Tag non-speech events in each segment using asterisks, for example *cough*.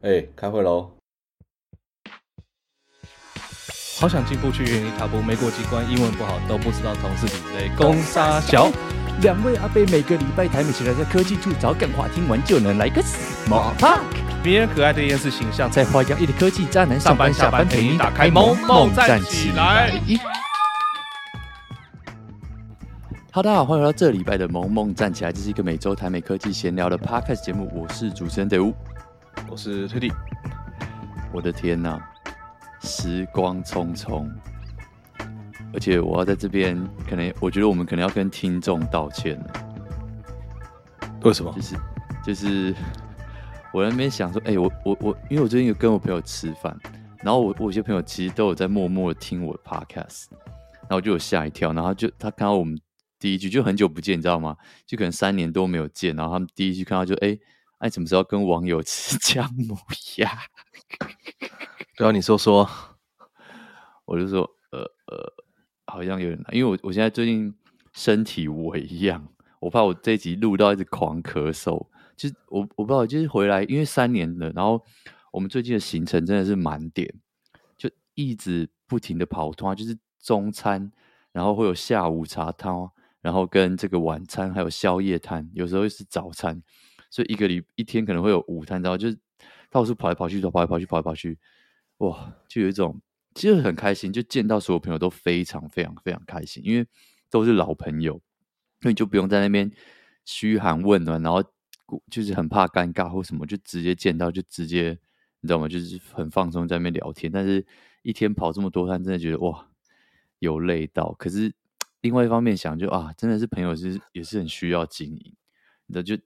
哎、欸，开会喽！好想进步去原地踏步，没过几关，英文不好，都不知道同事比类。攻杀小，两位阿贝每个礼拜台美起来在科技处找干话，听完就能来个 small talk。迷人可爱的厌世形象，在花样一的科技渣男上班下班陪你打开萌萌站起来。好，大家好，欢迎来到这礼拜的萌萌站起来，这是一个每周台美科技闲聊的 podcast 节目，我是主持人德屋。我是推弟，我的天呐，时光匆匆，而且我要在这边，可能我觉得我们可能要跟听众道歉了。为什么？就是就是我在那边想说，哎、欸，我我我，因为我最近有跟我朋友吃饭，然后我我有些朋友其实都有在默默的听我的 podcast，然后我就有吓一跳，然后就他看到我们第一句就很久不见，你知道吗？就可能三年多没有见，然后他们第一句看到就哎。欸哎，什么时候跟网友吃 *laughs* 姜母鸭？*laughs* 对啊，你说说，我就说，呃呃，好像有点难，因为我我现在最近身体微恙，我怕我这一集录到一直狂咳嗽。就是我我不知道，就是回来，因为三年了，然后我们最近的行程真的是满点，就一直不停的跑通啊，就是中餐，然后会有下午茶摊，然后跟这个晚餐，还有宵夜摊，有时候是早餐。所以一个礼一天可能会有五摊，然后就是到处跑来跑去，跑来跑去，跑来跑去，哇，就有一种其实很开心，就见到所有朋友都非常非常非常开心，因为都是老朋友，所以就不用在那边嘘寒问暖，然后就是很怕尴尬或什么，就直接见到就直接你知道吗？就是很放松在那边聊天。但是一天跑这么多摊，真的觉得哇，有累到。可是另外一方面想就，就啊，真的是朋友是也是很需要经营，你知道就。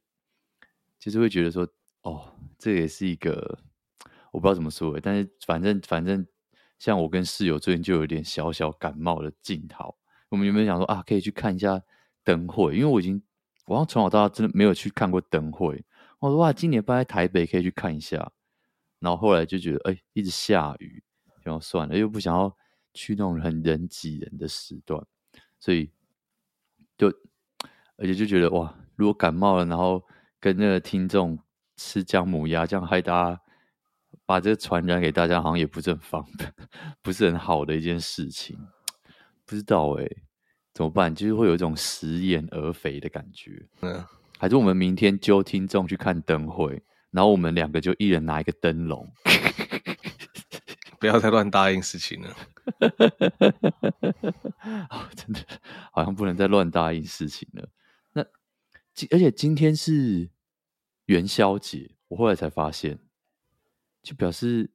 其实会觉得说，哦，这也是一个我不知道怎么说，但是反正反正，像我跟室友最近就有点小小感冒的劲头。我们有没有想说啊，可以去看一下灯会？因为我已经，我好像从小到大真的没有去看过灯会。我说哇，今年搬在台北可以去看一下。然后后来就觉得，哎，一直下雨，然后算了，又不想要去那种很人挤人的时段，所以就而且就觉得哇，如果感冒了，然后。跟那个听众吃姜母鸭，这样害大家把这个传染给大家，好像也不是很方便，*laughs* 不是很好的一件事情。不知道哎、欸，怎么办？就是会有一种食言而肥的感觉。嗯，还是我们明天揪听众去看灯会，然后我们两个就一人拿一个灯笼。*laughs* 不要再乱答应事情了。*laughs* 哦，真的好像不能再乱答应事情了。那而且今天是。元宵节，我后来才发现，就表示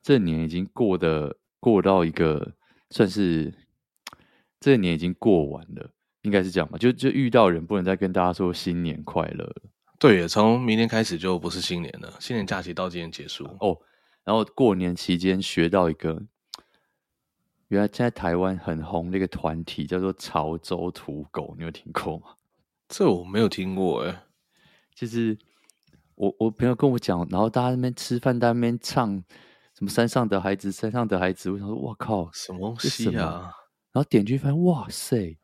这年已经过得过到一个算是这年已经过完了，应该是这样吧？就就遇到人不能再跟大家说新年快乐。对，从明天开始就不是新年了，新年假期到今天结束哦。然后过年期间学到一个，原来现在台湾很红的一个团体叫做潮州土狗，你有听过吗？这我没有听过哎，就是。我我朋友跟我讲，然后大家在那边吃饭，在那边唱什么山上的孩子，山上的孩子。我想说，哇靠，什么东西啊？然后点进去发现，哇塞，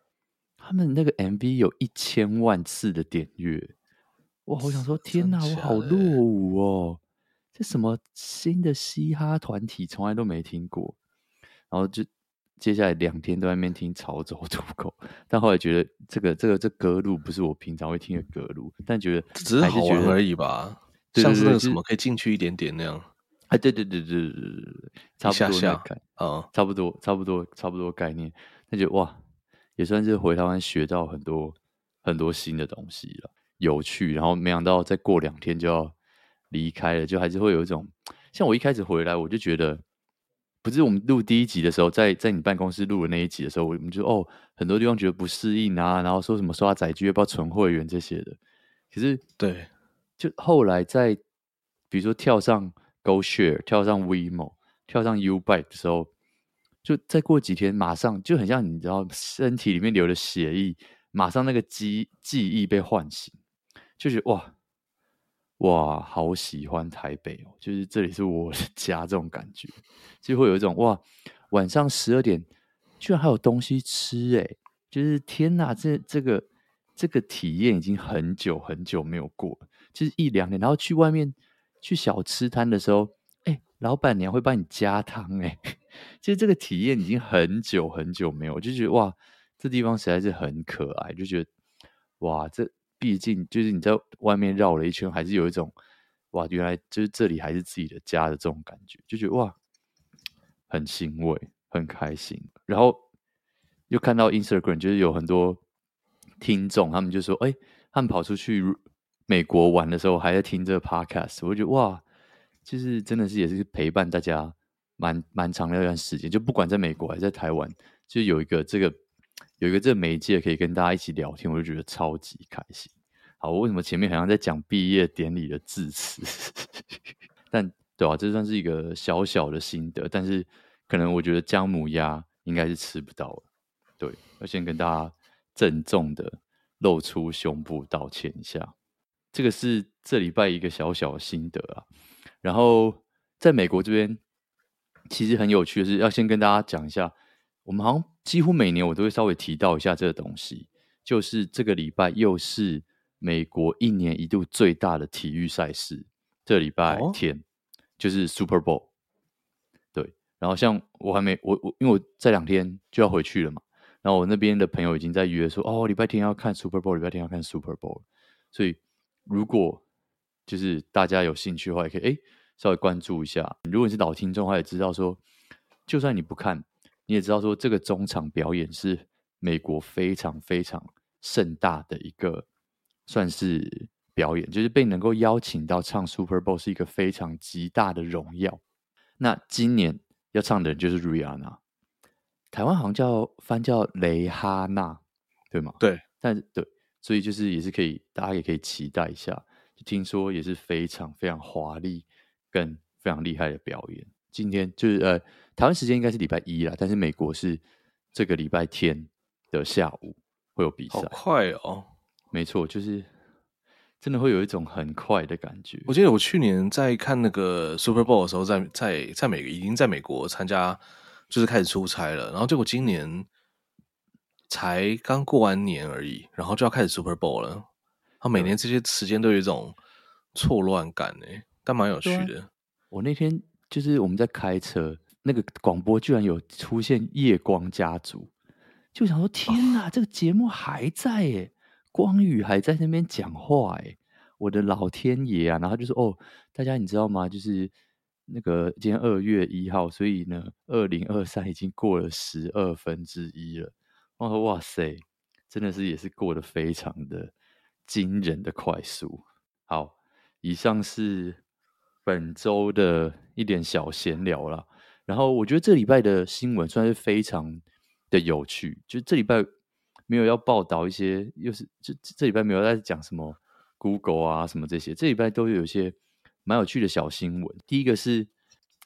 他们那个 MV 有一千万次的点阅。哇，我想说，天哪，我好落伍哦！这什么新的嘻哈团体，从来都没听过。然后就。接下来两天都在那边听潮州土狗，但后来觉得这个这个这歌路不是我平常会听的歌路，但觉得只是好玩而已吧，像是那个什么可以进去一点点那样。哎，对对对对对对对，差不多那概啊，差不多差不多差不多概念。那就哇，也算是回台湾学到很多很多新的东西了，有趣。然后没想到再过两天就要离开了，就还是会有一种像我一开始回来我就觉得。不是我们录第一集的时候，在在你办公室录的那一集的时候，我们就哦，很多地方觉得不适应啊，然后说什么刷载具要不要存会员这些的。可是对，就后来在比如说跳上 GoShare，跳上 WeMo，跳上 YouBike 的时候，就再过几天，马上就很像你知道，身体里面流的血液，马上那个记记忆被唤醒，就觉得哇。哇，好喜欢台北哦！就是这里是我的家，这种感觉就会有一种哇，晚上十二点居然还有东西吃哎！就是天哪，这这个这个体验已经很久很久没有过了，就是一两年，然后去外面去小吃摊的时候，哎、老板娘会帮你加汤，哎，其实这个体验已经很久很久没有，就觉得哇，这地方实在是很可爱，就觉得哇，这毕竟就是你在外面绕了一圈，还是有一种哇，原来就是这里还是自己的家的这种感觉，就觉得哇，很欣慰，很开心。然后又看到 Instagram，就是有很多听众，他们就说，哎、他们跑出去。美国玩的时候还在听这个 podcast，我觉得哇，就是真的是也是陪伴大家蛮蛮长的一段时间。就不管在美国还是在台湾，就有一个这个有一个这媒介可以跟大家一起聊天，我就觉得超级开心。好，我为什么前面好像在讲毕业典礼的致辞？*laughs* 但对啊，这算是一个小小的心得，但是可能我觉得姜母鸭应该是吃不到了。对，我先跟大家郑重的露出胸部道歉一下。这个是这礼拜一个小小的心得啊，然后在美国这边，其实很有趣的是，要先跟大家讲一下，我们好像几乎每年我都会稍微提到一下这个东西，就是这个礼拜又是美国一年一度最大的体育赛事，这礼拜天、哦、就是 Super Bowl，对，然后像我还没我我因为我这两天就要回去了嘛，然后我那边的朋友已经在约说，哦，礼拜天要看 Super Bowl，礼拜天要看 Super Bowl，所以。如果就是大家有兴趣的话，也可以哎稍微关注一下。如果你是老听众的话，也知道说，就算你不看，你也知道说，这个中场表演是美国非常非常盛大的一个算是表演，就是被能够邀请到唱 Super Bowl 是一个非常极大的荣耀。那今年要唱的人就是 Rihanna，台湾好像叫翻叫蕾哈娜，对吗？对，但是对。所以就是也是可以，大家也可以期待一下。听说也是非常非常华丽跟非常厉害的表演。今天就是呃，台湾时间应该是礼拜一啦，但是美国是这个礼拜天的下午会有比赛。好快哦！没错，就是真的会有一种很快的感觉。我记得我去年在看那个 Super Bowl 的时候在，在在在美已经在美国参加，就是开始出差了。然后结果今年。才刚过完年而已，然后就要开始 Super Bowl 了。他每年这些时间都有一种错乱感呢，但蛮有趣的。我那天就是我们在开车，那个广播居然有出现夜光家族，就想说天哪，哦、这个节目还在耶，光宇还在那边讲话哎，我的老天爷啊！然后就说哦，大家你知道吗？就是那个今天二月一号，所以呢，二零二三已经过了十二分之一了。我说哇塞，真的是也是过得非常的惊人的快速。好，以上是本周的一点小闲聊啦。然后我觉得这礼拜的新闻算是非常的有趣，就这礼拜没有要报道一些，又是这这礼拜没有在讲什么 Google 啊什么这些，这礼拜都有一些蛮有趣的小新闻。第一个是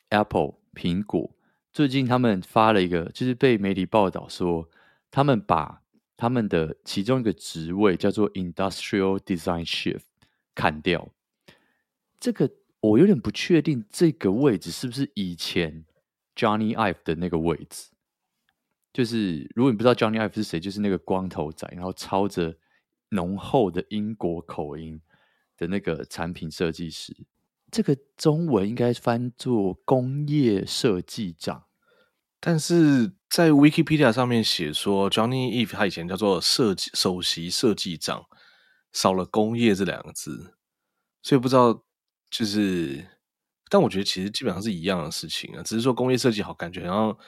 Apple 苹果最近他们发了一个，就是被媒体报道说。他们把他们的其中一个职位叫做 Industrial Design Chief 砍掉，这个我有点不确定，这个位置是不是以前 Johnny Ive 的那个位置？就是如果你不知道 Johnny Ive 是谁，就是那个光头仔，然后操着浓厚的英国口音的那个产品设计师。这个中文应该翻作工业设计长。但是在 Wikipedia 上面写说，Johnny Ive 他以前叫做设计首席设计长，少了工业这两个字，所以不知道就是，但我觉得其实基本上是一样的事情啊，只是说工业设计好，感觉好像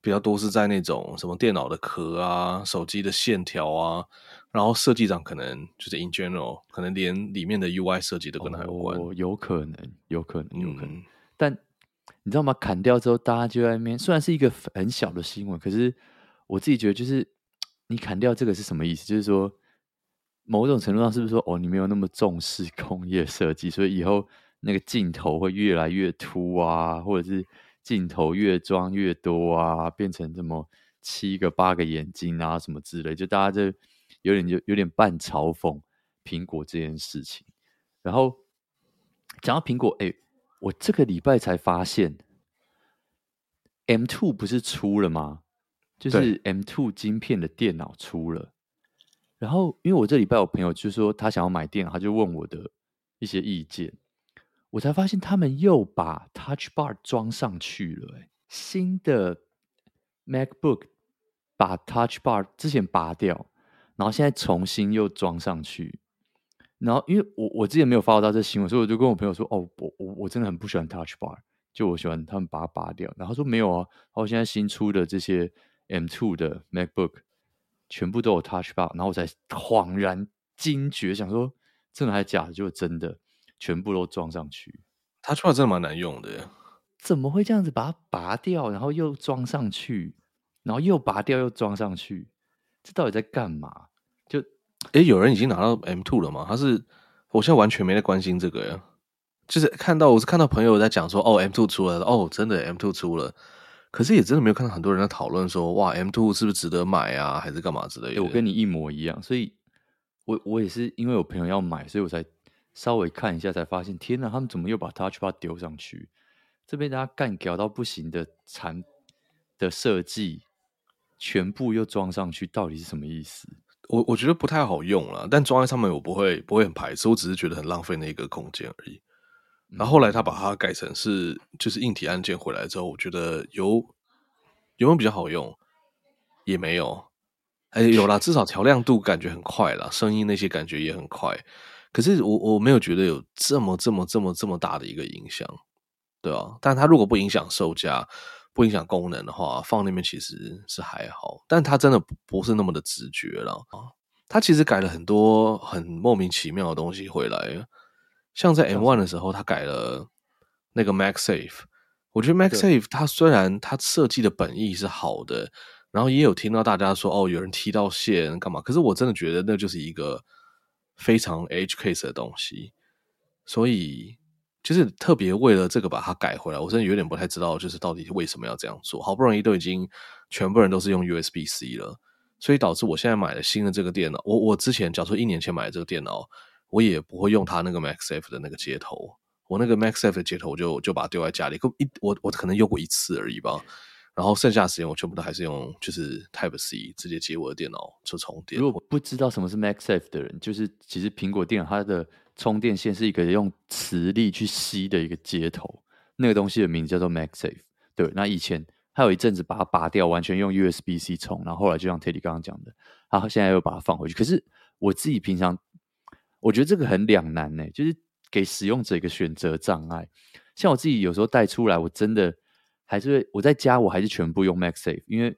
比较多是在那种什么电脑的壳啊、手机的线条啊，然后设计长可能就是 in general，可能连里面的 UI 设计都跟他有关，哦，有可能，有可能，有可能，嗯、但。你知道吗？砍掉之后，大家就在那边。虽然是一个很小的新闻，可是我自己觉得，就是你砍掉这个是什么意思？就是说，某种程度上是不是说，哦，你没有那么重视工业设计，所以以后那个镜头会越来越凸啊，或者是镜头越装越多啊，变成这么七个八个眼睛啊什么之类，就大家就有点就有点半嘲讽苹果这件事情。然后讲到苹果，哎。我这个礼拜才发现，M two 不是出了吗？就是 M two 晶片的电脑出了。然后，因为我这礼拜有朋友就说他想要买电脑，他就问我的一些意见。我才发现他们又把 Touch Bar 装上去了。哎，新的 MacBook 把 Touch Bar 之前拔掉，然后现在重新又装上去。然后因为我我之前没有 follow 到这新闻，所以我就跟我朋友说：“哦，我我我真的很不喜欢 Touch Bar，就我喜欢他们把它拔掉。”然后他说：“没有啊，然后现在新出的这些 M2 的 MacBook 全部都有 Touch Bar。”然后我才恍然惊觉，想说：“真的还是假的？”就真的全部都装上去。Touch Bar 真的蛮难用的，怎么会这样子把它拔掉，然后又装上去，然后又拔掉又装上去？这到底在干嘛？就哎，有人已经拿到 M two 了吗？他是，我现在完全没在关心这个呀。就是看到我是看到朋友在讲说，哦 M two 出来了，哦，真的 M two 出了。可是也真的没有看到很多人在讨论说，哇 M two 是不是值得买啊，还是干嘛之类的？我跟你一模一样，所以我我也是因为我朋友要买，所以我才稍微看一下，才发现，天哪，他们怎么又把 Touch Bar 丢上去？这边大家干屌到不行的产的设计，全部又装上去，到底是什么意思？我我觉得不太好用了，但装在上面我不会不会很排斥，我只是觉得很浪费那个空间而已。然后后来他把它改成是就是硬体按键回来之后，我觉得有有没有比较好用？也没有，哎，有啦，至少调亮度感觉很快啦，声音那些感觉也很快。可是我我没有觉得有这么这么这么这么大的一个影响，对啊，但它如果不影响售价。不影响功能的话，放那边其实是还好，但它真的不是那么的直觉了啊。它其实改了很多很莫名其妙的东西回来，像在 M One 的时候，它改了那个 MagSafe。我觉得 MagSafe 它虽然它设计的本意是好的，然后也有听到大家说哦，有人踢到线干嘛，可是我真的觉得那就是一个非常 edge case 的东西，所以。就是特别为了这个把它改回来，我真的有点不太知道，就是到底为什么要这样做。好不容易都已经全部人都是用 USB-C 了，所以导致我现在买了新的这个电脑。我我之前假如说一年前买的这个电脑，我也不会用它那个 Max F 的那个接头。我那个 Max F 的接头就就把它丢在家里，一我我可能用过一次而已吧。然后剩下时间我全部都还是用就是 Type C 直接接我的电脑做充电。如果不知道什么是 MagSafe 的人，就是其实苹果电脑它的。充电线是一个用磁力去吸的一个接头，那个东西的名字叫做 MagSafe。对，那以前还有一阵子把它拔掉，完全用 USB-C 充，然后后来就像 Teddy 刚刚讲的，他现在又把它放回去。可是我自己平常我觉得这个很两难呢，就是给使用者一个选择障碍。像我自己有时候带出来，我真的还是我在家我还是全部用 MagSafe，因为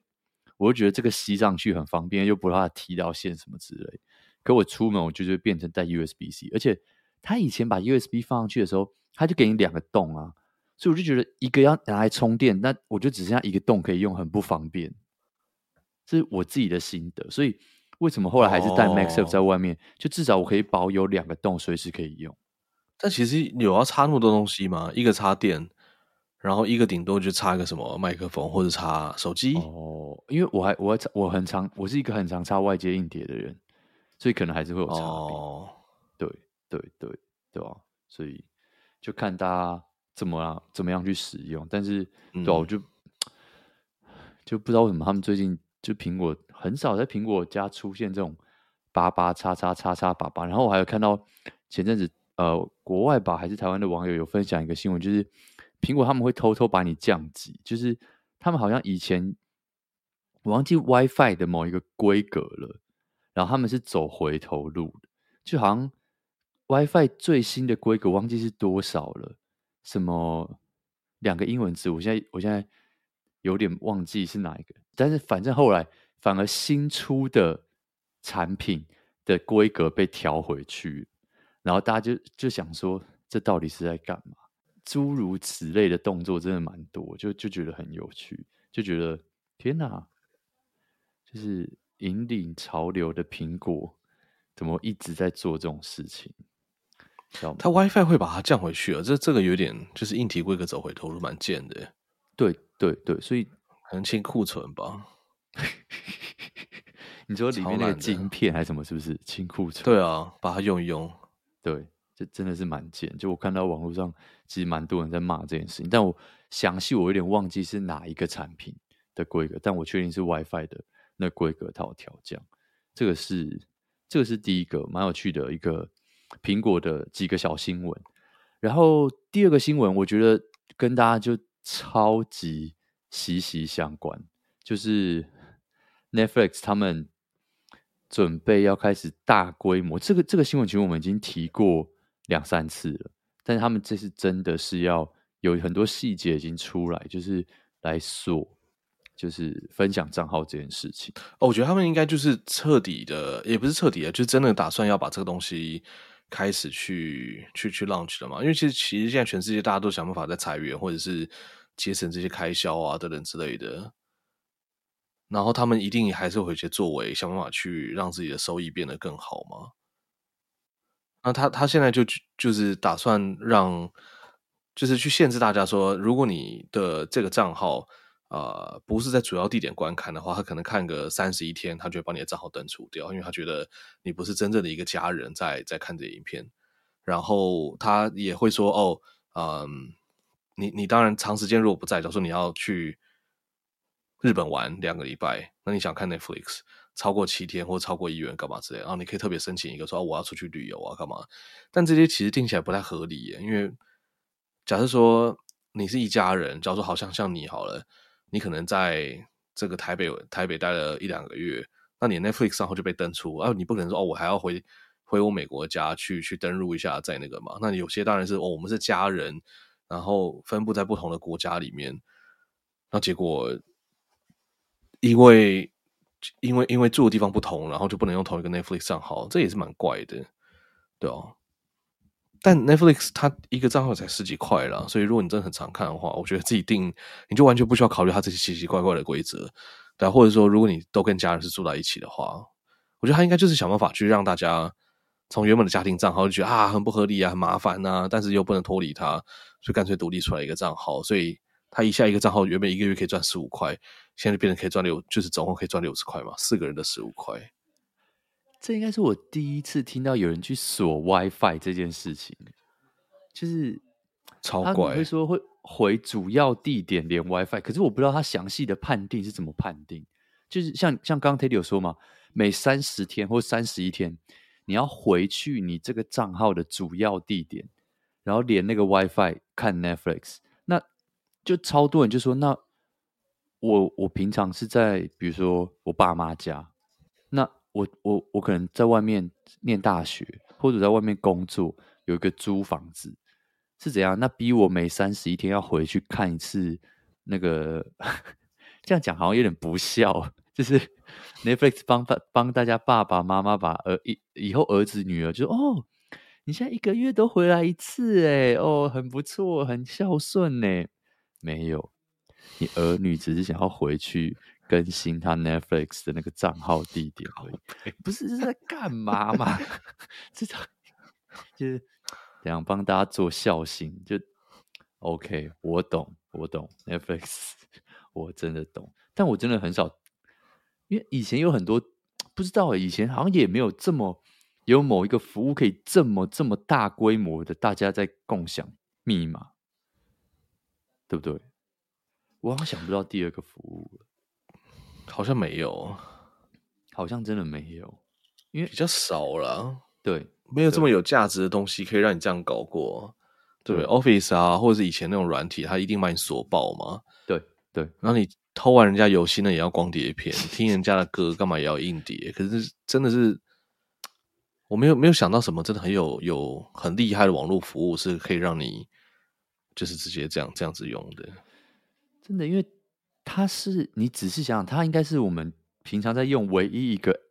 我就觉得这个吸上去很方便，又不怕踢到线什么之类。可我出门，我就是变成带 USB-C，而且他以前把 USB 放上去的时候，他就给你两个洞啊，所以我就觉得一个要拿来充电，那我就只剩下一个洞可以用，很不方便。这是我自己的心得，所以为什么后来还是带 MagSafe 在外面，哦、就至少我可以保有两个洞，随时可以用。但其实有要插那么多东西吗？一个插电，然后一个顶多就插一个什么麦克风或者插手机。哦，因为我还我还我很常，我是一个很常插外接硬碟的人。所以可能还是会有差别，oh. 对对对对吧？所以就看大家怎么样怎么样去使用。但是，对、啊，我就就不知道为什么他们最近就苹果很少在苹果家出现这种八八叉叉叉叉八八。然后我还有看到前阵子呃国外吧还是台湾的网友有分享一个新闻，就是苹果他们会偷偷把你降级，就是他们好像以前我忘记 WiFi 的某一个规格了。然后他们是走回头路的，就好像 WiFi 最新的规格忘记是多少了，什么两个英文字，我现在我现在有点忘记是哪一个，但是反正后来反而新出的产品的规格被调回去，然后大家就就想说，这到底是在干嘛？诸如此类的动作真的蛮多，就就觉得很有趣，就觉得天哪，就是。引领潮流的苹果，怎么一直在做这种事情？它 WiFi 会把它降回去啊？这这个有点就是硬体规格走回头路，蛮贱的。对对对，所以可能清库存吧。*laughs* 你说里面那个晶片还是什么？是不是清库存？对啊，把它用一用。对，这真的是蛮贱。就我看到网络上其实蛮多人在骂这件事情，但我详细我有点忘记是哪一个产品的规格，但我确定是 WiFi 的。那规格它有调降，这个是这个是第一个蛮有趣的一个苹果的几个小新闻。然后第二个新闻，我觉得跟大家就超级息息相关，就是 Netflix 他们准备要开始大规模，这个这个新闻其实我们已经提过两三次了，但是他们这次真的是要有很多细节已经出来，就是来锁。就是分享账号这件事情，哦，我觉得他们应该就是彻底的，也不是彻底的，就是真的打算要把这个东西开始去去去 launch 了嘛。因为其实其实现在全世界大家都想办法在裁员，或者是节省这些开销啊等等之类的。然后他们一定还是会有些作为，想办法去让自己的收益变得更好嘛。那他他现在就就是打算让，就是去限制大家说，如果你的这个账号。呃，不是在主要地点观看的话，他可能看个三十一天，他就会把你的账号登出掉，因为他觉得你不是真正的一个家人在在看这影片。然后他也会说，哦，嗯，你你当然长时间如果不在，假如说你要去日本玩两个礼拜，那你想看 Netflix 超过七天或超过一月干嘛之类，然后你可以特别申请一个说，哦，我要出去旅游啊干嘛。但这些其实听起来不太合理耶，因为假设说你是一家人，假如说好像像你好了。你可能在这个台北台北待了一两个月，那你 Netflix 账号就被登出啊！你不可能说哦，我还要回回我美国家去去登录一下再那个嘛？那你有些当然是哦，我们是家人，然后分布在不同的国家里面，那结果因为因为因为住的地方不同，然后就不能用同一个 Netflix 账号，这也是蛮怪的，对哦。但 Netflix 它一个账号才十几块啦，所以如果你真的很常看的话，我觉得自己定你就完全不需要考虑它这些奇奇怪怪的规则，对，或者说如果你都跟家人是住在一起的话，我觉得他应该就是想办法去让大家从原本的家庭账号就觉得啊很不合理啊很麻烦呐，但是又不能脱离它，所以干脆独立出来一个账号，所以他一下一个账号原本一个月可以赚十五块，现在就变成可以赚六，就是总共可以赚六十块嘛，四个人的十五块。这应该是我第一次听到有人去锁 WiFi 这件事情，就是超怪，会说会回主要地点连 WiFi，可是我不知道他详细的判定是怎么判定。就是像像刚刚 Teddy 有说嘛，每三十天或三十一天，你要回去你这个账号的主要地点，然后连那个 WiFi 看 Netflix。就超多人就说，那我我平常是在比如说我爸妈家，那。我我我可能在外面念大学，或者在外面工作，有一个租房子是怎样？那逼我每三十一天要回去看一次那个，*laughs* 这样讲好像有点不孝。就是 Netflix 帮帮帮大家爸爸妈妈把儿以以后儿子女儿就说哦，你现在一个月都回来一次哎哦，很不错，很孝顺呢。没有，你儿女只是想要回去。更新他 Netflix 的那个账号地点而已，不是是在干嘛嘛？*laughs* 这种就是这样帮大家做孝心，就 OK。我懂，我懂 Netflix，*laughs* 我真的懂。但我真的很少，因为以前有很多不知道，以前好像也没有这么有某一个服务可以这么这么大规模的大家在共享密码，对不对？我好像想不到第二个服务了。好像没有，好像真的没有，因为比较少了。对，没有这么有价值的东西可以让你这样搞过。对，对，Office 啊，或者是以前那种软体，它一定把你锁爆嘛。对对，然后你偷完人家游戏呢，也要光碟片；听人家的歌，干嘛也要硬碟？可是真的是，我没有没有想到什么真的很有有很厉害的网络服务是可以让你就是直接这样这样子用的。真的，因为。它是你仔细想想，它应该是我们平常在用唯一一个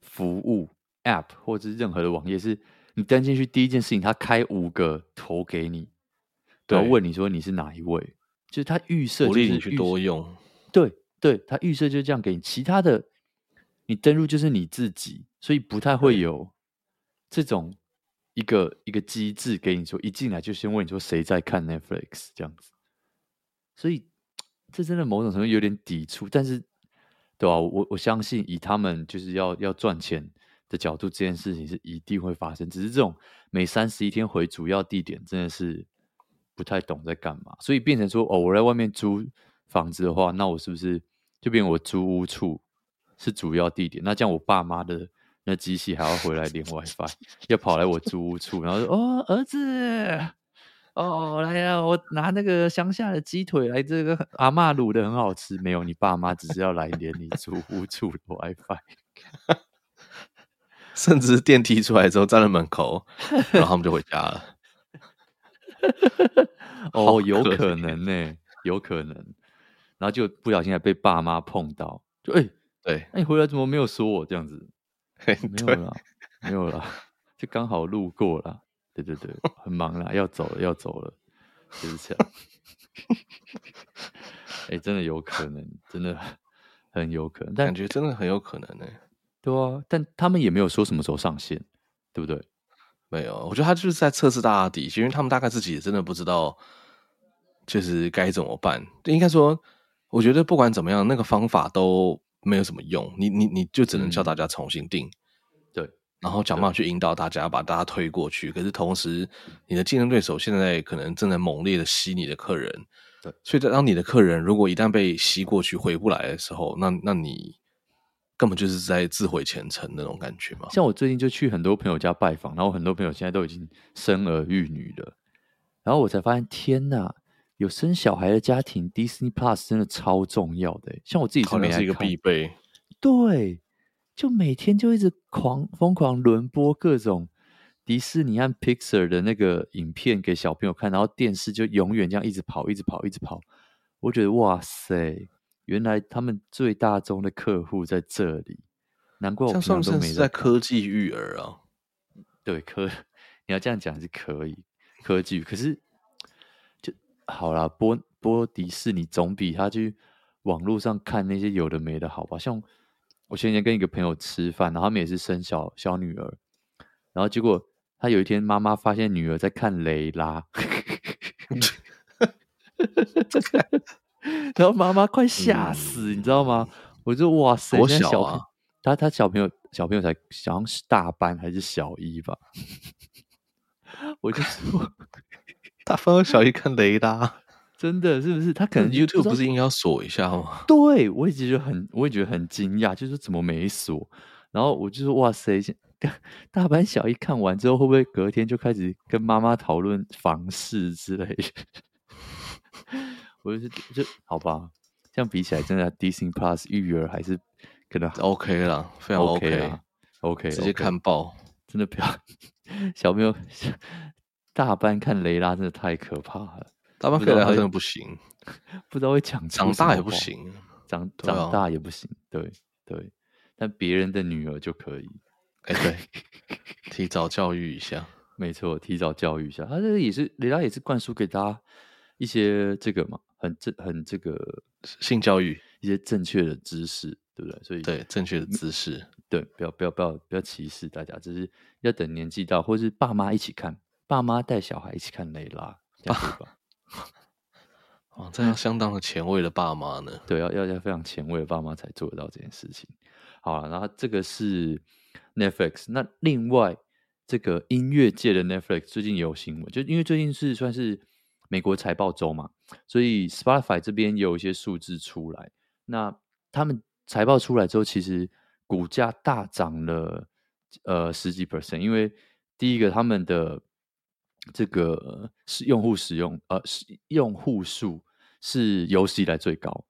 服务 App 或者是任何的网页，是你登进去第一件事情，它开五个头给你，然后问你说你是哪一位，就是它预设，鼓励你去多用。对对，它预设就是这样给你，其他的你登入就是你自己，所以不太会有这种一个一个机制给你说，一进来就先问你说谁在看 Netflix 这样子，所以。这真的某种程度有点抵触，但是，对吧、我我相信以他们就是要要赚钱的角度，这件事情是一定会发生。只是这种每三十一天回主要地点，真的是不太懂在干嘛。所以变成说，哦，我在外面租房子的话，那我是不是就变我租屋处是主要地点？那这样我爸妈的那机器还要回来连 *laughs* WiFi，要跑来我租屋处，然后说，哦，儿子，哦，来呀，我拿那个乡下的鸡腿来，这个阿嬷卤的很好吃。没有，你爸妈只是要来连你租屋处的 WiFi，*laughs* 甚至电梯出来之后站在门口，然后他们就回家了。*laughs* 哦，有可能呢、欸，有可能。然后就不小心还被爸妈碰到，就哎，欸、对，那你回来怎么没有说我这样子？*laughs* 嘿没有啦，没有啦，*laughs* 就刚好路过啦。对对对，很忙啦，要走了，要走了，就是这样。哎、欸，真的有可能，真的很有可能，但感觉真的很有可能呢、欸。对啊，但他们也没有说什么时候上线，对不对？没有，我觉得他就是在测试大家底细，因为他们大概自己也真的不知道，就是该怎么办。应该说，我觉得不管怎么样，那个方法都没有什么用。你你你就只能叫大家重新定。嗯然后想办法去引导大家，把大家推过去。可是同时，你的竞争对手现在可能正在猛烈的吸你的客人。对，所以当你的客人如果一旦被吸过去回不来的时候，那那你根本就是在自毁前程那种感觉嘛。像我最近就去很多朋友家拜访，然后很多朋友现在都已经生儿育女了，然后我才发现，天哪，有生小孩的家庭，Disney Plus 真的超重要的。像我自己是没是一个必备，对。就每天就一直狂疯狂轮播各种迪士尼和 Pixar 的那个影片给小朋友看，然后电视就永远这样一直跑，一直跑，一直跑。我觉得哇塞，原来他们最大宗的客户在这里，难怪我平常都没在科技育儿啊。对，科 *laughs* 你要这样讲是可以科技，可是就好啦，播播迪士尼总比他去网络上看那些有的没的好吧？像。我前几天跟一个朋友吃饭，然后他们也是生小小女儿，然后结果他有一天妈妈发现女儿在看雷拉，*laughs* 然后妈妈快吓死，嗯、你知道吗？我就哇塞，我小啊！他他小朋友小朋友才好像是大班还是小一吧？*laughs* 我就说大班小一看雷达。*laughs* 真的是不是？他可能 YouTube 不是应该要锁一下吗？*laughs* 对，我也觉得很，我也觉得很惊讶，就是怎么没锁？然后我就说：“哇塞，*laughs* 大班小一看完之后，会不会隔天就开始跟妈妈讨论房事之类的？”我就是就好吧，这样比起来，真的 Disney Plus 育儿还是可能 OK 了，非常 OK 了，OK，直接看爆，真的不要小朋友大班看雷拉，真的太可怕了。大班看雷拉真的不行，*laughs* 不知道会讲长大也不行，长长大也不行，对对，但别人的女儿就可以，哎对，*laughs* 提早教育一下，没错，提早教育一下，他这个也是雷拉也是灌输给大家一些这个嘛，很正很这个性教育，一些正确的知识，对不对？所以对正确的知识，对，不要不要不要不要歧视大家，只是要等年纪到，或是爸妈一起看，爸妈带小孩一起看雷拉，这样对吧？哦，这样 *laughs* 相当的前卫的爸妈呢？对，要要要非常前卫的爸妈才做得到这件事情。好了，然后这个是 Netflix。那另外这个音乐界的 Netflix 最近也有新闻，就因为最近是算是美国财报周嘛，所以 Spotify 这边也有一些数字出来。那他们财报出来之后，其实股价大涨了呃十几 percent，因为第一个他们的这个是用户使用呃是用户数。是有史以来最高，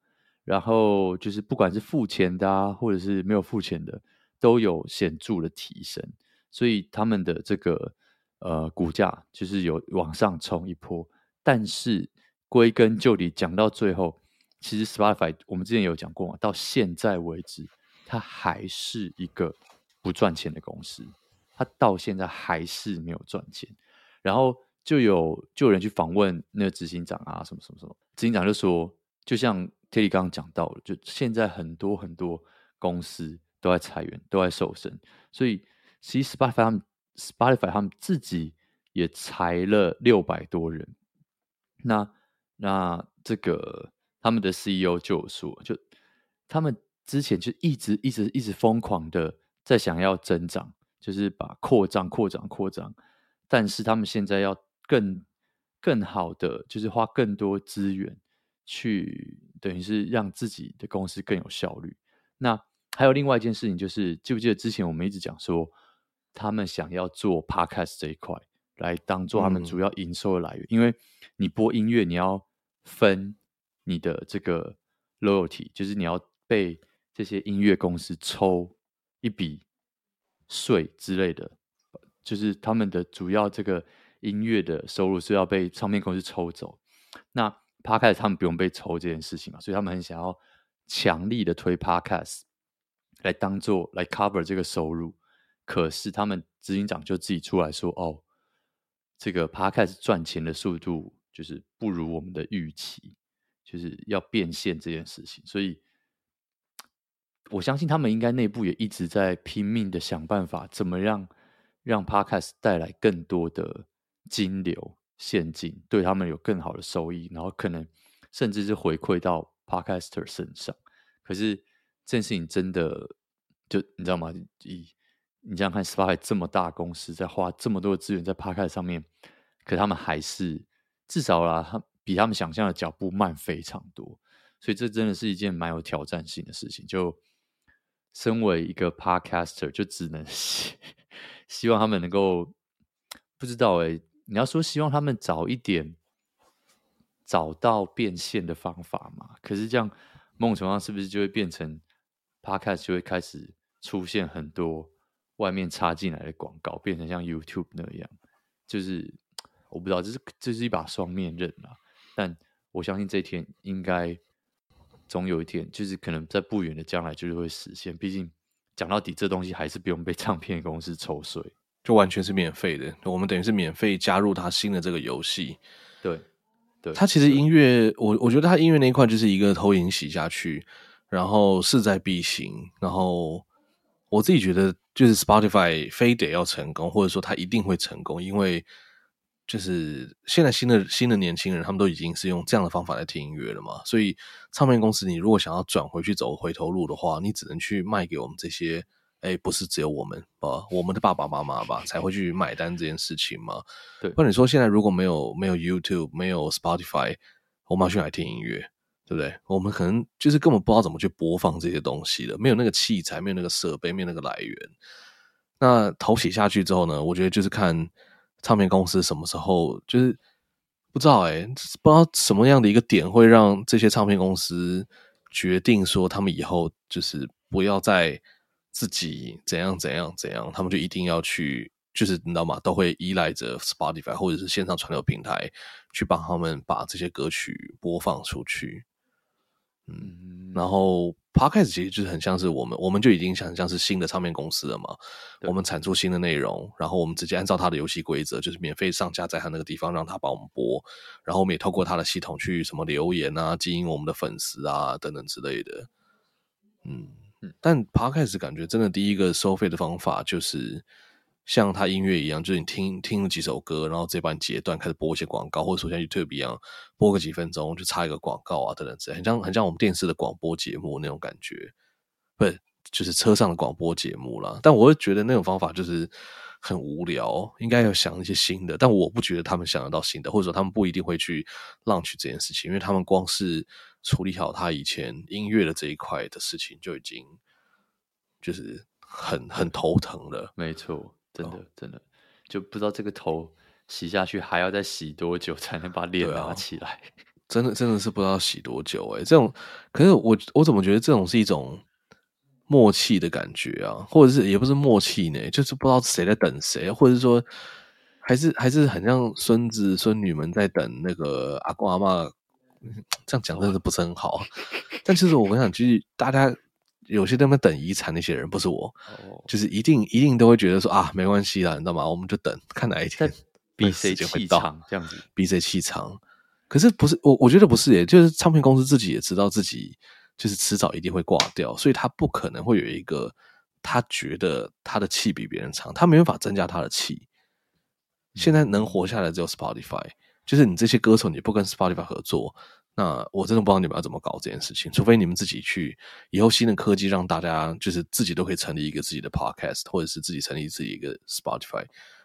然后就是不管是付钱的啊，或者是没有付钱的，都有显著的提升，所以他们的这个呃股价就是有往上冲一波。但是归根究底讲到最后，其实 Spotify 我们之前有讲过嘛，到现在为止，它还是一个不赚钱的公司，它到现在还是没有赚钱，然后。就有就有人去访问那个执行长啊，什么什么什么，执行长就说，就像 Terry 刚刚讲到了，就现在很多很多公司都在裁员，都在瘦身，所以其实 Spotify 他们 Spotify 他们自己也裁了六百多人。那那这个他们的 CEO 就有说，就他们之前就一直一直一直疯狂的在想要增长，就是把扩张扩张扩张，但是他们现在要。更更好的就是花更多资源去，等于是让自己的公司更有效率。那还有另外一件事情，就是记不记得之前我们一直讲说，他们想要做 Podcast 这一块，来当做他们主要营收的来源，嗯、因为你播音乐，你要分你的这个 loyalty，就是你要被这些音乐公司抽一笔税之类的，就是他们的主要这个音乐的收入是要被唱片公司抽走。那 Podcast 他们不用被抽这件事情嘛，所以他们很想要强力的推 Podcast 来当做来 cover 这个收入。可是他们执行长就自己出来说：“哦，这个 Podcast 赚钱的速度就是不如我们的预期，就是要变现这件事情。”所以，我相信他们应该内部也一直在拼命的想办法，怎么让让 Podcast 带来更多的金流现金，对他们有更好的收益，然后可能甚至是回馈到 Podcaster 身上。可是这件事情真的就你知道吗？以你想想看，Spotify 这么大公司在花这么多的资源在 Podcast 上面，可他们还是至少啦，他比他们想象的脚步慢非常多，所以这真的是一件蛮有挑战性的事情。就身为一个 Podcaster，就只能 *laughs* 希望他们能够不知道哎、你要说希望他们早一点找到变现的方法嘛？可是这样某种程度上是不是就会变成 Podcast 就会开始出现很多？外面插进来的广告变成像 YouTube 那样，就是我不知道，这是这是一把双面刃啊。但我相信这一天应该总有一天，就是可能在不远的将来就是会实现。毕竟讲到底，这东西还是不用被唱片公司抽税，就完全是免费的。我们等于是免费加入他新的这个游戏。对，对，他其实音乐，我我觉得他音乐那一块就是一个投影洗下去，然后势在必行，然后。我自己觉得，就是 Spotify 非得要成功，或者说他一定会成功，因为就是现在新的新的年轻人，他们都已经是用这样的方法来听音乐了嘛。所以唱片公司，你如果想要转回去走回头路的话，你只能去卖给我们这些，哎，不是只有我们啊，我们的爸爸妈妈吧，才会去买单这件事情嘛。对，那你说现在如果没有没有 YouTube，没有 Spotify，我们要去哪里听音乐？对不对？我们可能就是根本不知道怎么去播放这些东西的，没有那个器材，没有那个设备，没有那个来源。那头洗下去之后呢？我觉得就是看唱片公司什么时候，就是不知道哎，不知道什么样的一个点会让这些唱片公司决定说，他们以后就是不要再自己怎样怎样怎样，他们就一定要去，就是你知道吗？都会依赖着 Spotify 或者是线上传流平台去帮他们把这些歌曲播放出去。嗯，然后 Podcast 其实就是很像是我们，我们就已经像像是新的唱片公司了嘛。我们产出新的内容，然后我们直接按照他的游戏规则，就是免费上架在他那个地方，让他帮我们播。然后我们也透过他的系统去什么留言啊，经营我们的粉丝啊等等之类的。嗯，但 Podcast 感觉真的第一个收费的方法就是。像他音乐一样，就是你听听了几首歌，然后直接把你截断，开始播一些广告，或者说像 YouTube 一样，播个几分钟就插一个广告啊，等等之类，很像很像我们电视的广播节目那种感觉，不，就是车上的广播节目啦。但我会觉得那种方法就是很无聊，应该要想一些新的。但我不觉得他们想得到新的，或者说他们不一定会去 launch 这件事情，因为他们光是处理好他以前音乐的这一块的事情就已经就是很很头疼了。没错。真的，真的就不知道这个头洗下去还要再洗多久才能把脸拿起来。啊、*laughs* 真的，真的是不知道洗多久哎、欸。这种，可是我我怎么觉得这种是一种默契的感觉啊？或者是也不是默契呢？就是不知道谁在等谁，或者是说，还是还是很像孙子孙女们在等那个阿公阿妈。*laughs* 这样讲真的不是很好。*laughs* 但其实我想，就是大家。有些在那等遗产那些人不是我，oh. 就是一定一定都会觉得说啊，没关系啦，你知道吗？我们就等看哪一天比谁气长这样子，比谁气长。可是不是我，我觉得不是耶，就是唱片公司自己也知道自己就是迟早一定会挂掉，所以他不可能会有一个他觉得他的气比别人长，他没办法增加他的气。现在能活下来只有 Spotify，就是你这些歌手你不跟 Spotify 合作。那我真的不知道你们要怎么搞这件事情，除非你们自己去以后新的科技让大家就是自己都可以成立一个自己的 podcast，或者是自己成立自己一个 Spotify，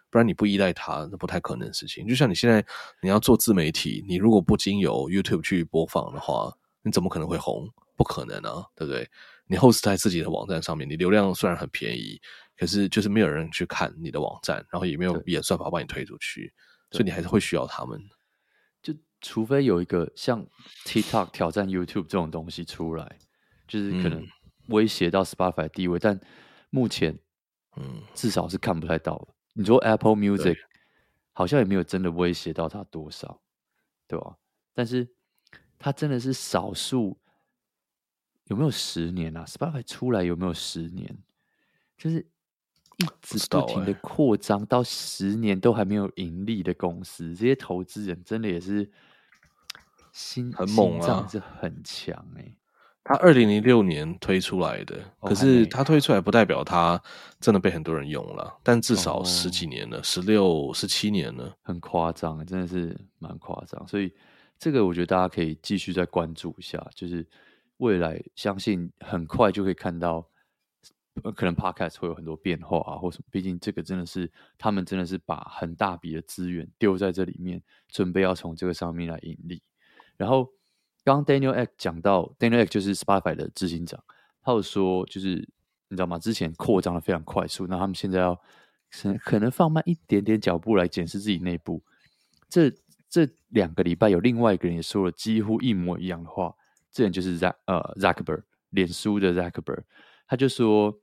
不然你不依赖它，那不太可能的事情。就像你现在你要做自媒体，你如果不经由 YouTube 去播放的话，你怎么可能会红？不可能啊，对不对？你 host 在自己的网站上面，你流量虽然很便宜，可是就是没有人去看你的网站，然后也没有演算法帮你推出去，所以你还是会需要他们。就除非有一个像 TikTok 挑战 YouTube 这种东西出来，就是可能威胁到 Spotify 地位，嗯、但目前，嗯，至少是看不太到了。你说 Apple Music 好像也没有真的威胁到它多少，对吧？但是它真的是少数。有没有十年啊？Spotify 出来有没有十年？就是一直不停的扩张，到十年都还没有盈利的公司，这些投资人真的也是心很猛啊，是很强哎、欸。他二零零六年推出来的，可是他推出来不代表他真的被很多人用了，但至少十几年了，十六、十七年了，很夸张，真的是蛮夸张。所以这个我觉得大家可以继续再关注一下，就是。未来相信很快就可以看到，可能 Podcast 会有很多变化啊，或什么。毕竟这个真的是他们真的是把很大笔的资源丢在这里面，准备要从这个上面来盈利。然后刚 Daniel Ek 讲到，Daniel Ek 就是 Spotify 的执行长，他有说就是你知道吗？之前扩张的非常快速，那他们现在要可能放慢一点点脚步来检视自己内部。这这两个礼拜有另外一个人也说了几乎一模一样的话。这人就是 Z 呃 Zuckerberg 脸书的 Zuckerberg，他就说，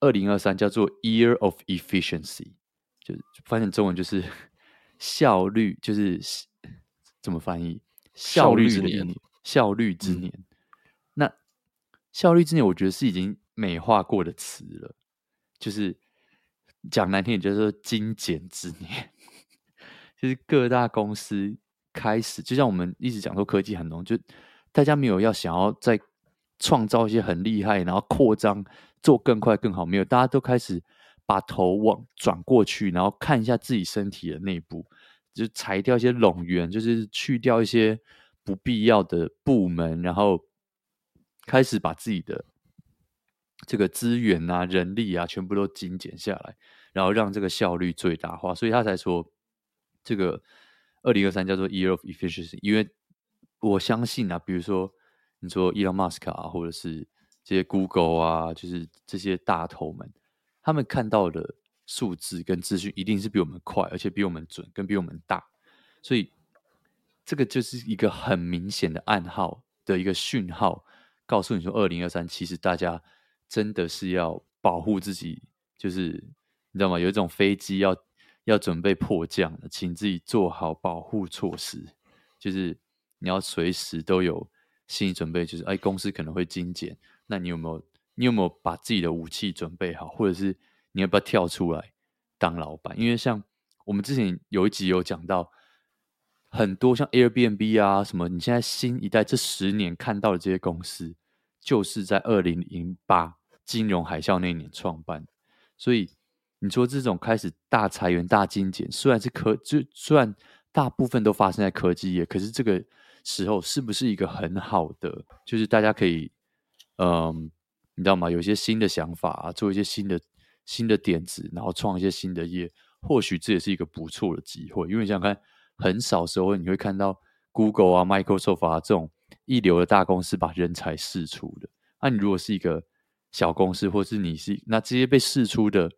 二零二三叫做 Year of Efficiency，就是翻成中文就是 *laughs* 效率，就是 *laughs* 怎么翻译？效率之年，效率之年。嗯、那效率之年，我觉得是已经美化过的词了，就是讲难听点，就是说精简之年，*laughs* 就是各大公司开始，就像我们一直讲说科技很浓，就。大家没有要想要再创造一些很厉害，然后扩张做更快更好，没有，大家都开始把头往转过去，然后看一下自己身体的内部，就裁掉一些冗员，就是去掉一些不必要的部门，然后开始把自己的这个资源啊、人力啊全部都精简下来，然后让这个效率最大化。所以他才说这个二零二三叫做 Year of Efficiency，因为。我相信啊，比如说你说 Elon Musk 啊，或者是这些 Google 啊，就是这些大头们，他们看到的数字跟资讯一定是比我们快，而且比我们准，跟比我们大。所以这个就是一个很明显的暗号的一个讯号，告诉你说，二零二三其实大家真的是要保护自己，就是你知道吗？有一种飞机要要准备迫降了，请自己做好保护措施，就是。你要随时都有心理准备，就是哎，公司可能会精简，那你有没有你有没有把自己的武器准备好，或者是你要不要跳出来当老板？因为像我们之前有一集有讲到，很多像 Airbnb 啊什么，你现在新一代这十年看到的这些公司，就是在二零零八金融海啸那年创办，所以你说这种开始大裁员、大精简，虽然是科就虽然大部分都发生在科技业，可是这个。时候是不是一个很好的？就是大家可以，嗯，你知道吗？有一些新的想法啊，做一些新的新的点子，然后创一些新的业，或许这也是一个不错的机会。因为你想看，很少时候你会看到 Google 啊、Microsoft 啊这种一流的大公司把人才释出的。那、你如果是一个小公司，或是你是那这些被释出的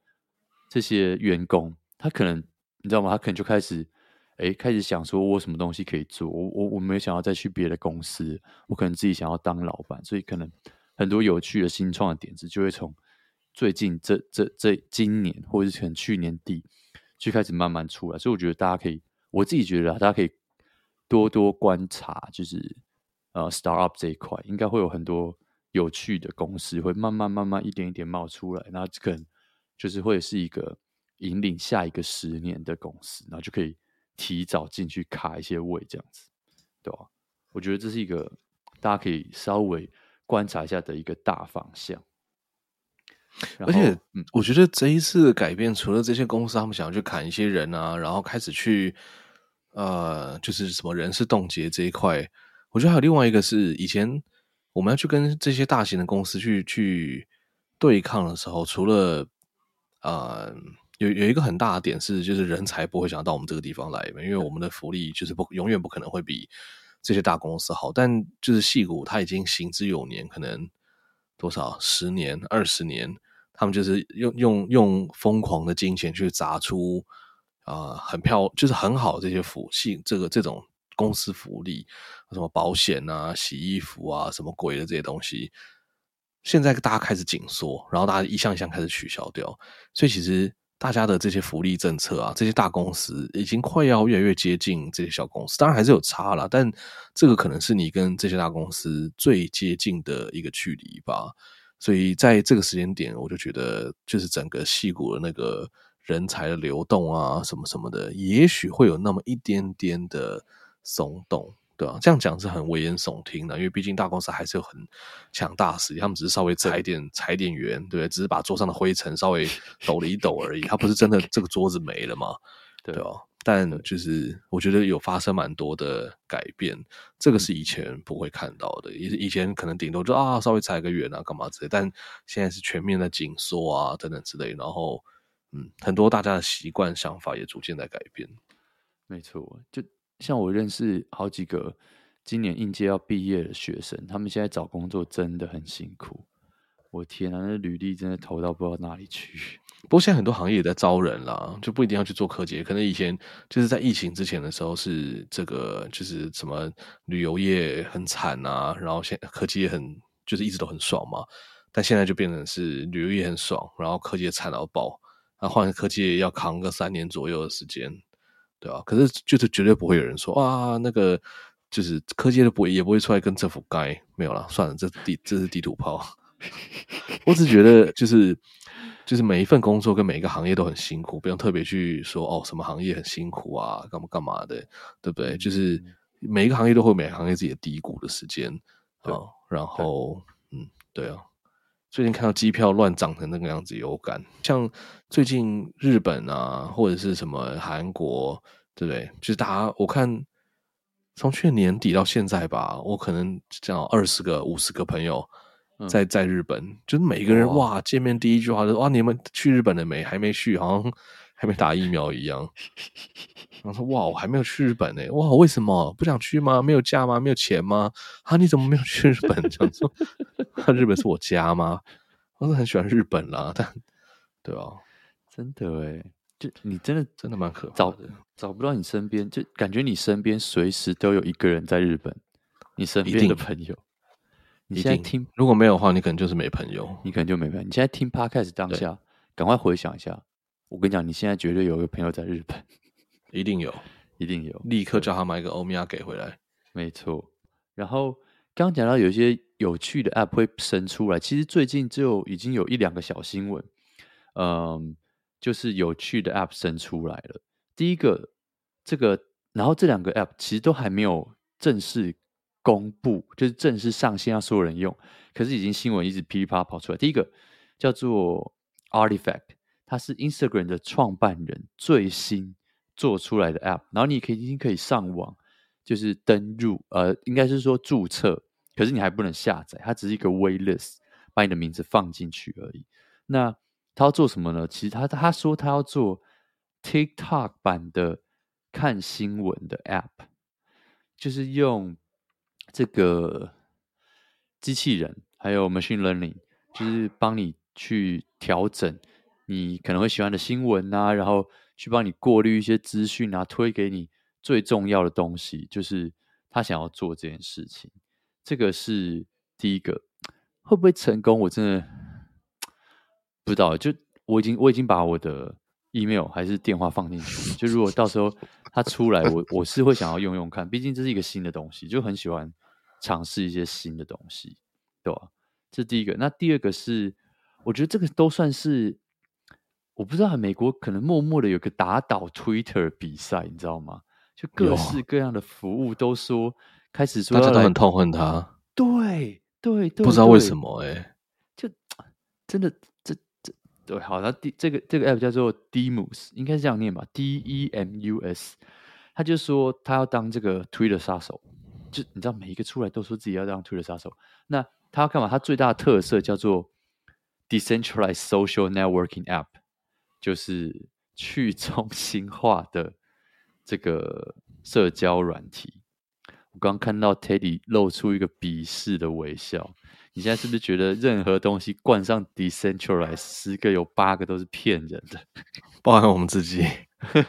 这些员工，他可能你知道吗？他可能就开始。哎，开始想说，我什么东西可以做？我我我没有想要再去别的公司，我可能自己想要当老板，所以可能很多有趣的新创的点子就会从最近这这这今年，或者是从去年底就开始慢慢出来。所以我觉得大家可以，我自己觉得大家可以多多观察，就是呃，startup 这一块应该会有很多有趣的公司会慢慢慢慢一点一点冒出来，然后可能就是会是一个引领下一个十年的公司，然后就可以。提早进去卡一些位，这样子，对吧？我觉得这是一个大家可以稍微观察一下的一个大方向。而且，我觉得这一次改变，除了这些公司他们想要去砍一些人啊，然后开始去呃，就是什么人事冻结这一块，我觉得还有另外一个是，以前我们要去跟这些大型的公司去去对抗的时候，除了呃。有有一个很大的点是，就是人才不会想到我们这个地方来，因为我们的福利就是不永远不可能会比这些大公司好，但就是戏骨，它已经行之有年，可能多少十年、二十年，他们就是用用用疯狂的金钱去砸出啊、很漂就是很好这些福系，这个这种公司福利，什么保险啊、洗衣服啊、什么鬼的这些东西，现在大家开始紧缩，然后大家一项一项开始取消掉，所以其实。大家的这些福利政策啊，这些大公司已经快要越来越接近这些小公司，当然还是有差啦，但这个可能是你跟这些大公司最接近的一个距离吧。所以在这个时间点，我就觉得，就是整个矽谷的那个人才的流动啊，什么什么的，也许会有那么一点点的松动。对啊，这样讲是很危言耸听的，因为毕竟大公司还是有很强大实力，他们只是稍微裁点裁点员，对不对？只是把桌上的灰尘稍微 *laughs* 抖了一抖而已，他不是真的这个桌子没了嘛？对啊，但就是我觉得有发生蛮多的改变，这个是以前不会看到的，以以前可能顶多就啊稍微裁个员啊干嘛之类，但现在是全面的紧缩啊等等之类，然后嗯，很多大家的习惯想法也逐渐在改变，没错，就。像我认识好几个今年应届要毕业的学生，他们现在找工作真的很辛苦。我天啊，那履历真的投到不知道哪里去。不过现在很多行业也在招人啦，就不一定要去做科技。可能以前就是在疫情之前的时候是这个，就是什么旅游业很惨啊，然后现科技也很就是一直都很爽嘛。但现在就变成是旅游业很爽，然后科技也惨到爆，那换科技要扛个三年左右的时间。对啊，可是就是绝对不会有人说啊，那个就是科技的不会也不会出来跟政府干，没有了，算了，这地这是地图炮。*laughs* 我只觉得就是就是每一份工作跟每一个行业都很辛苦，不用特别去说哦，什么行业很辛苦啊，干嘛干嘛的，对不对？就是每一个行业都会每个行业自己的低谷的时间啊。然后嗯，对啊。最近看到机票乱涨成那个样子，有感。像最近日本啊，或者是什么韩国，对不对？就是大家我看从去年底到现在吧，我可能这样二十个、五十个朋友在在日本，嗯、就是每个人哇，哇，见面第一句话就是哇，你们去日本了没？还没去，好像还没打疫苗一样。然后说哇，我还没有去日本呢，哇，为什么不想去吗？没有假吗？没有钱吗？啊，你怎么没有去日本？这样说。*laughs* 日本是我家吗？我是很喜欢日本啦，但对啊，真的诶，就你真的真的蛮可找的，找不到你身边，就感觉你身边随时都有一个人在日本，你身边的朋友。你现在听，如果没有的话，你可能就是没朋友，你可能就没朋友。你现在听 Podcast 当下，赶快回想一下，我跟你讲，你现在绝对有一个朋友在日本，*laughs* 一定有，一定有，立刻叫他买一个欧米亚给回来。没错，然后刚刚讲到有一些。有趣的 App 会生出来，其实最近就已经有一两个小新闻，嗯，就是有趣的 App 生出来了。第一个，这个，然后这两个 App 其实都还没有正式公布，就是正式上线让所有人用，可是已经新闻一直噼里啪啦跑出来。第一个叫做 Artifact，它是 Instagram 的创办人最新做出来的 App，然后你可以已经可以上网，就是登入，呃，应该是说注册。可是你还不能下载，它只是一个 waitlist，把你的名字放进去而已。那他要做什么呢？其实他他说他要做 TikTok 版的看新闻的 app，就是用这个机器人还有 machine learning，就是帮你去调整你可能会喜欢的新闻啊，然后去帮你过滤一些资讯啊，推给你最重要的东西。就是他想要做这件事情。这个是第一个，会不会成功？我真的不知道。就我已经我已经把我的 email 还是电话放进去，就如果到时候他出来，我我是会想要用用看。毕竟这是一个新的东西，就很喜欢尝试一些新的东西，对吧？这第一个。那第二个是，我觉得这个都算是，我不知道，美国可能默默的有个打倒 Twitter 比赛，你知道吗？就各式各样的服务都说。开始说，大家都很痛恨他。对对对，不知道为什么哎、欸，就真的这这对，好，那第这个这个 app 叫做 Demus，应该是这样念吧，D E M U S。他就说他要当这个 Twitter 杀手，就你知道每一个出来都说自己要当 Twitter 杀手。那他要干嘛？他最大的特色叫做 Decentralized Social Networking App，就是 *laughs* 去中心化的这个社交软体。我刚看到 Teddy 露出一个鄙视的微笑。你现在是不是觉得任何东西冠上 decentralized，十个有八个都是骗人的？*laughs* 包含我们自己。因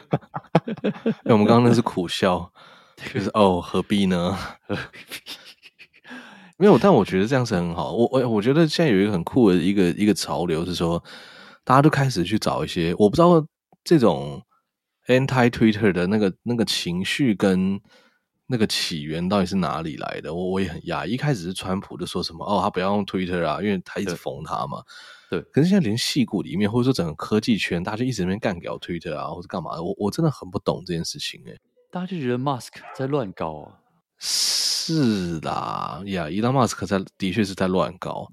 为我们刚刚那是苦笑，*laughs* 就是哦，何必呢？没有，但我觉得这样是很好。我我我觉得现在有一个很酷的一个一个潮流是说，大家都开始去找一些，我不知道这种。Anti Twitter 的那个那个情绪跟那个起源到底是哪里来的？我我也很讶异。一开始是川普就说什么哦，他不要用 Twitter 啊，因为他一直封他嘛。对。可是现在连戏骨里面，或者说整个科技圈，大家就一直在那边干掉 Twitter 啊，或者干嘛的？我我真的很不懂这件事情诶、欸。大家就觉得 Musk 在乱搞啊。是啦，呀，伊隆马斯克在的确是在乱搞，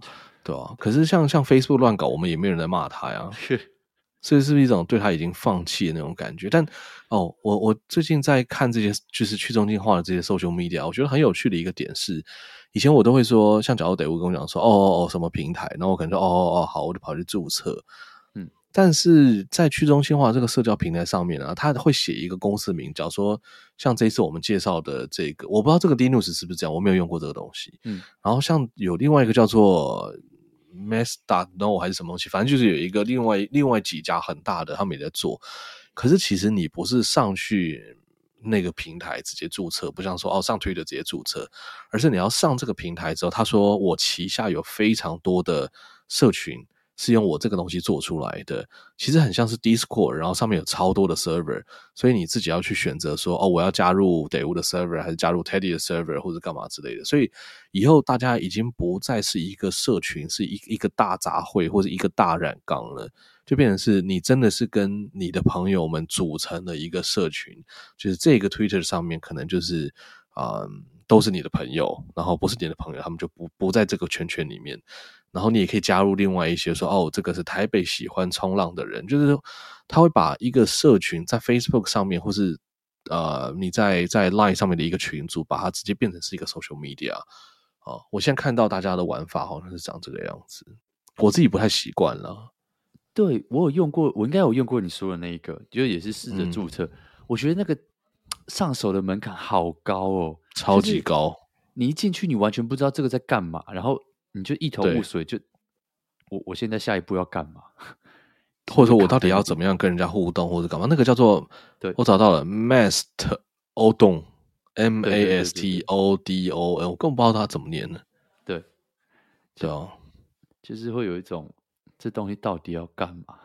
对吧、啊？可是像像 Facebook 乱搞，我们也没有人在骂他呀。是。所以是不是一种对他已经放弃的那种感觉？但哦，我我最近在看这些就是去中心化的这些 social media，我觉得很有趣的一个点是，以前我都会说，像假如得我跟我讲说，哦哦哦，什么平台，然后我可能说，哦哦哦，好，我就跑去注册。嗯，但是在去中心化这个社交平台上面呢、啊，他会写一个公司名，假如说像这一次我们介绍的这个，我不知道这个 Linux 是不是这样，我没有用过这个东西。嗯，然后像有另外一个叫做。Master No 还是什么东西，反正就是有一个另外另外几家很大的，他们也在做。可是其实你不是上去那个平台直接注册，不像说哦上推的直接注册，而是你要上这个平台之后，他说我旗下有非常多的社群。是用我这个东西做出来的，其实很像是 Discord，然后上面有超多的 server，所以你自己要去选择说，哦，我要加入 Dave 的 server，还是加入 Teddy 的 server，或者干嘛之类的。所以以后大家已经不再是一个社群，是一一个大杂烩或者一个大染缸了，就变成是你真的是跟你的朋友们组成的一个社群，就是这个 Twitter 上面可能就是啊、嗯，都是你的朋友，然后不是你的朋友，他们就不不在这个圈圈里面。然后你也可以加入另外一些说哦，这个是台北喜欢冲浪的人，就是他会把一个社群在 Facebook 上面，或是呃你在在 Line 上面的一个群组，把它直接变成是一个 social media 啊。我现在看到大家的玩法好像是长这个样子，我自己不太习惯了。对，我有用过，我应该有用过你说的那一个，就也是试着注册。嗯、我觉得那个上手的门槛好高哦，超级高。你一进去，你完全不知道这个在干嘛，然后。你就一头雾水，就我我现在下一步要干嘛？*laughs* 或者说我到底要怎么样跟人家互动，或者干嘛？那个叫做，对，我找到了，Mastodon，M A S T O D O N，我根本不知道它怎么念呢。对，对啊，就是会有一种这东西到底要干嘛？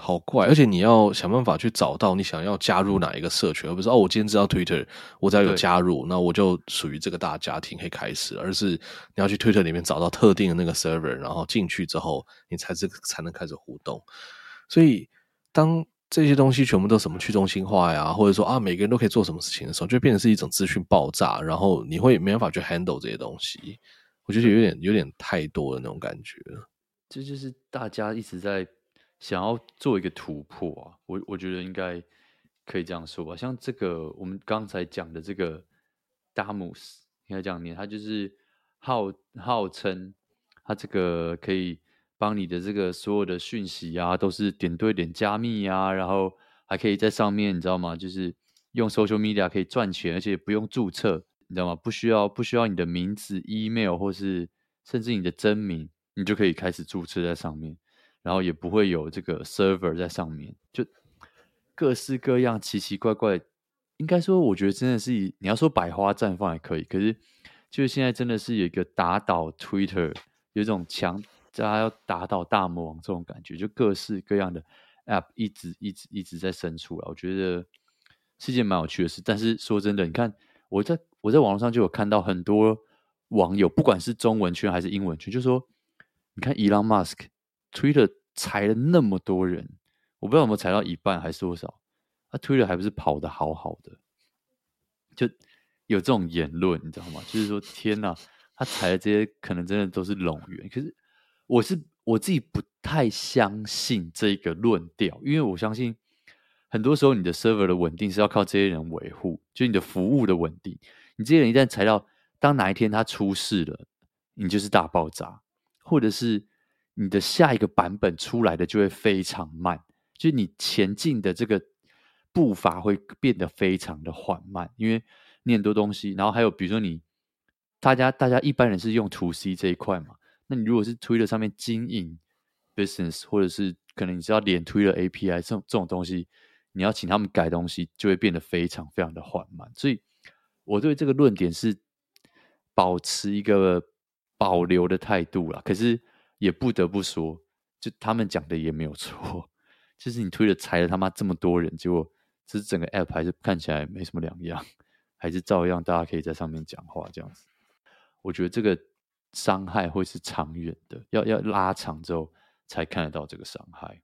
好怪，而且你要想办法去找到你想要加入哪一个社群，而不是哦，我今天知道 Twitter，我只要有加入，那我就属于这个大家庭可以开始，而是你要去 Twitter 里面找到特定的那个 server，然后进去之后，你才是才能开始互动。所以，当这些东西全部都什么去中心化呀，或者说啊，每个人都可以做什么事情的时候，就变成是一种资讯爆炸，然后你会没办法去 handle 这些东西。我觉得有点有点太多的那种感觉。这就是大家一直在。想要做一个突破啊，我我觉得应该可以这样说吧。像这个我们刚才讲的这个 Damus，应该这样念，他就是号号称他这个可以帮你的这个所有的讯息啊，都是点对点加密啊，然后还可以在上面，你知道吗？就是用 social media 可以赚钱，而且不用注册，你知道吗？不需要不需要你的名字、email 或是甚至你的真名，你就可以开始注册在上面。然后也不会有这个 server 在上面，就各式各样奇奇怪怪。应该说，我觉得真的是你要说百花绽放也可以。可是，就是现在真的是有一个打倒 Twitter，有一种强大家要打倒大魔王这种感觉，就各式各样的 App 一直一直一直在生出来。我觉得是件蛮有趣的事。但是说真的，你看我在我在网络上就有看到很多网友，不管是中文圈还是英文圈，就说你看 Elon Musk。Twitter 裁了那么多人，我不知道有没有裁到一半还是多少，他 Twitter 还不是跑得好好的，就有这种言论，你知道吗？就是说，天哪，他裁的这些可能真的都是冗员。可是我是我自己不太相信这个论调，因为我相信很多时候你的 server 的稳定是要靠这些人维护，就你的服务的稳定。你这些人一旦裁到，当哪一天他出事了，你就是大爆炸，或者是。你的下一个版本出来的就会非常慢，就是你前进的这个步伐会变得非常的缓慢，因为念多东西，然后还有比如说你大家大家一般人是用 To C 这一块嘛，那你如果是 Twitter 上面经营 business，或者是可能你知道连 Twitter API 这种这种东西，你要请他们改东西，就会变得非常非常的缓慢。所以我对这个论点是保持一个保留的态度啦。可是也不得不说，就他们讲的也没有错，*laughs* 就是你推了裁了他妈这么多人，结果只是整个 app 还是看起来没什么两样，还是照样大家可以在上面讲话这样子。我觉得这个伤害会是长远的，要要拉长之后才看得到这个伤害。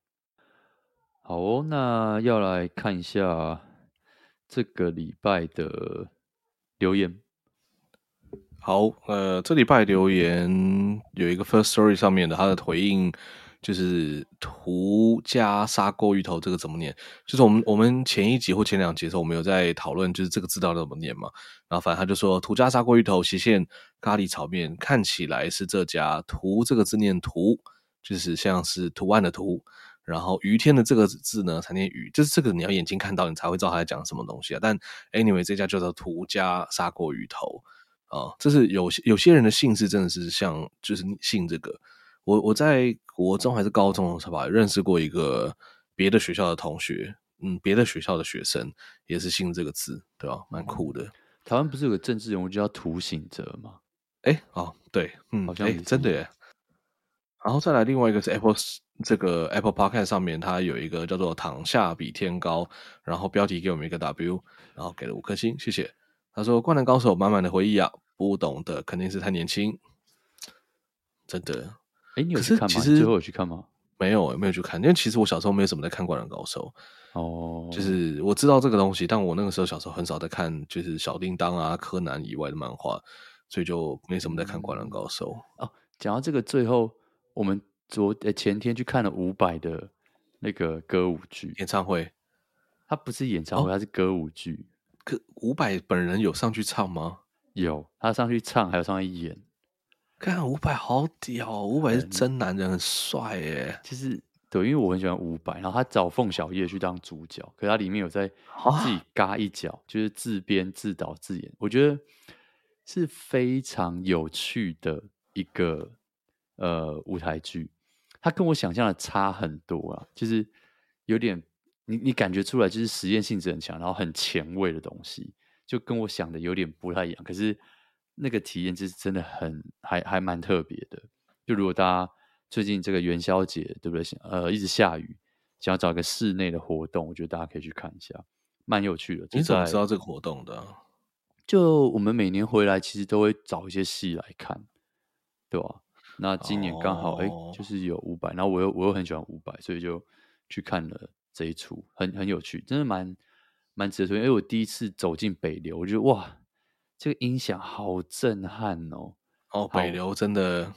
好哦，那要来看一下这个礼拜的留言。好，呃，这礼拜留言有一个 First Story 上面的，他的回应就是“图加砂锅鱼头”这个怎么念？就是我们我们前一集或前两集的时候，我们有在讨论，就是这个字到底怎么念嘛。然后反正他就说“图加砂锅鱼头斜线咖喱炒面”，看起来是这家“图”这个字念“图”，就是像是图案的“图”。然后于天的这个字呢，才念余，就是这个你要眼睛看到，你才会知道他在讲什么东西啊。但 anyway，这家叫做图加砂锅鱼头啊，这是有有些人的姓氏真的是像，就是姓这个。我我在国中还是高中的时候吧，认识过一个别的学校的同学，嗯，别的学校的学生也是姓这个字，对吧？蛮酷的。台湾不是有个政治人物叫涂醒哲吗？哎，哦，对，嗯，好像真的耶。然后再来另外一个是 Apple。这个 Apple Podcast 上面，它有一个叫做“躺下比天高”，然后标题给我们一个 W，然后给了五颗星，谢谢。他说：“灌篮高手满满的回忆啊，不懂的肯定是太年轻。”真的？哎，你有去看吗？其实最后有去看吗？没有，没有去看，因为其实我小时候没有什么在看《灌篮高手》哦，就是我知道这个东西，但我那个时候小时候很少在看，就是小叮当啊、柯南以外的漫画，所以就没什么在看《灌篮高手》哦。讲到这个，最后我们。昨呃前天去看了伍佰的那个歌舞剧演唱会，他不是演唱会，他、哦、是歌舞剧。可伍佰本人有上去唱吗？有，他上去唱，还有上去演。看伍佰好屌，伍佰是真男人，很帅耶。其实对，因为我很喜欢伍佰，然后他找凤小岳去当主角，可是他里面有在自己嘎一脚，就是自编自导自演，我觉得是非常有趣的一个呃舞台剧。他跟我想象的差很多啊，就是有点你你感觉出来就是实验性质很强，然后很前卫的东西，就跟我想的有点不太一样。可是那个体验就是真的很还还蛮特别的。就如果大家最近这个元宵节对不对？呃，一直下雨，想要找一个室内的活动，我觉得大家可以去看一下，蛮有趣的。你怎么知道这个活动的？就我们每年回来其实都会找一些戏来看，对吧？那今年刚好哎、oh. 欸，就是有五百，然后我又我又很喜欢五百，所以就去看了这一出，很很有趣，真的蛮蛮值得推荐。因为我第一次走进北流，我觉得哇，这个音响好震撼哦！哦，北流真的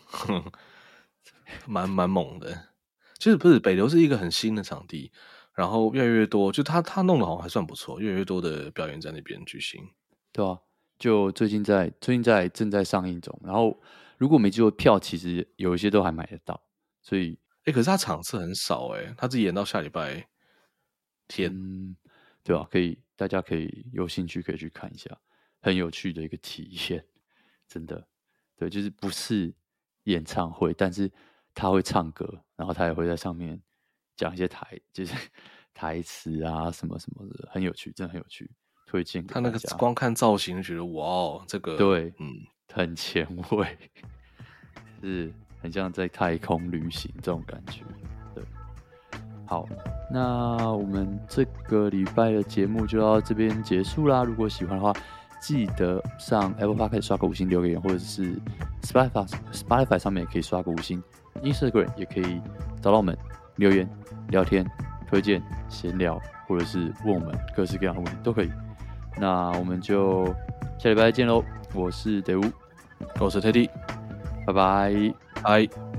*laughs* 蛮蛮猛的。其实不是北流是一个很新的场地，然后越来越多，就他他弄的好像还算不错，越来越多的表演在那边举行。对啊，就最近在最近在正在上映中，然后。如果没机会，票其实有一些都还买得到，所以哎、欸，可是他场次很少哎、欸，他只演到下礼拜天，嗯、对吧、啊？可以，大家可以有兴趣可以去看一下，很有趣的一个体验，真的，对，就是不是演唱会，但是他会唱歌，然后他也会在上面讲一些台，就是 *laughs* 台词啊什么什么的，很有趣，真的很有趣，推荐。他那个光看造型，觉得哇哦，这个对，嗯。很前卫，*laughs* 是很像在太空旅行这种感觉。好，那我们这个礼拜的节目就到这边结束啦。如果喜欢的话，记得上 Apple Podcast 刷个五星留个言，或者是 Spotify Spotify 上面也可以刷个五星，Instagram 也可以找到我们留言、聊天、推荐、闲聊，或者是问我们各式各样的问题都可以。那我们就下礼拜见喽！我是德乌。我是 Teddy，拜拜，拜。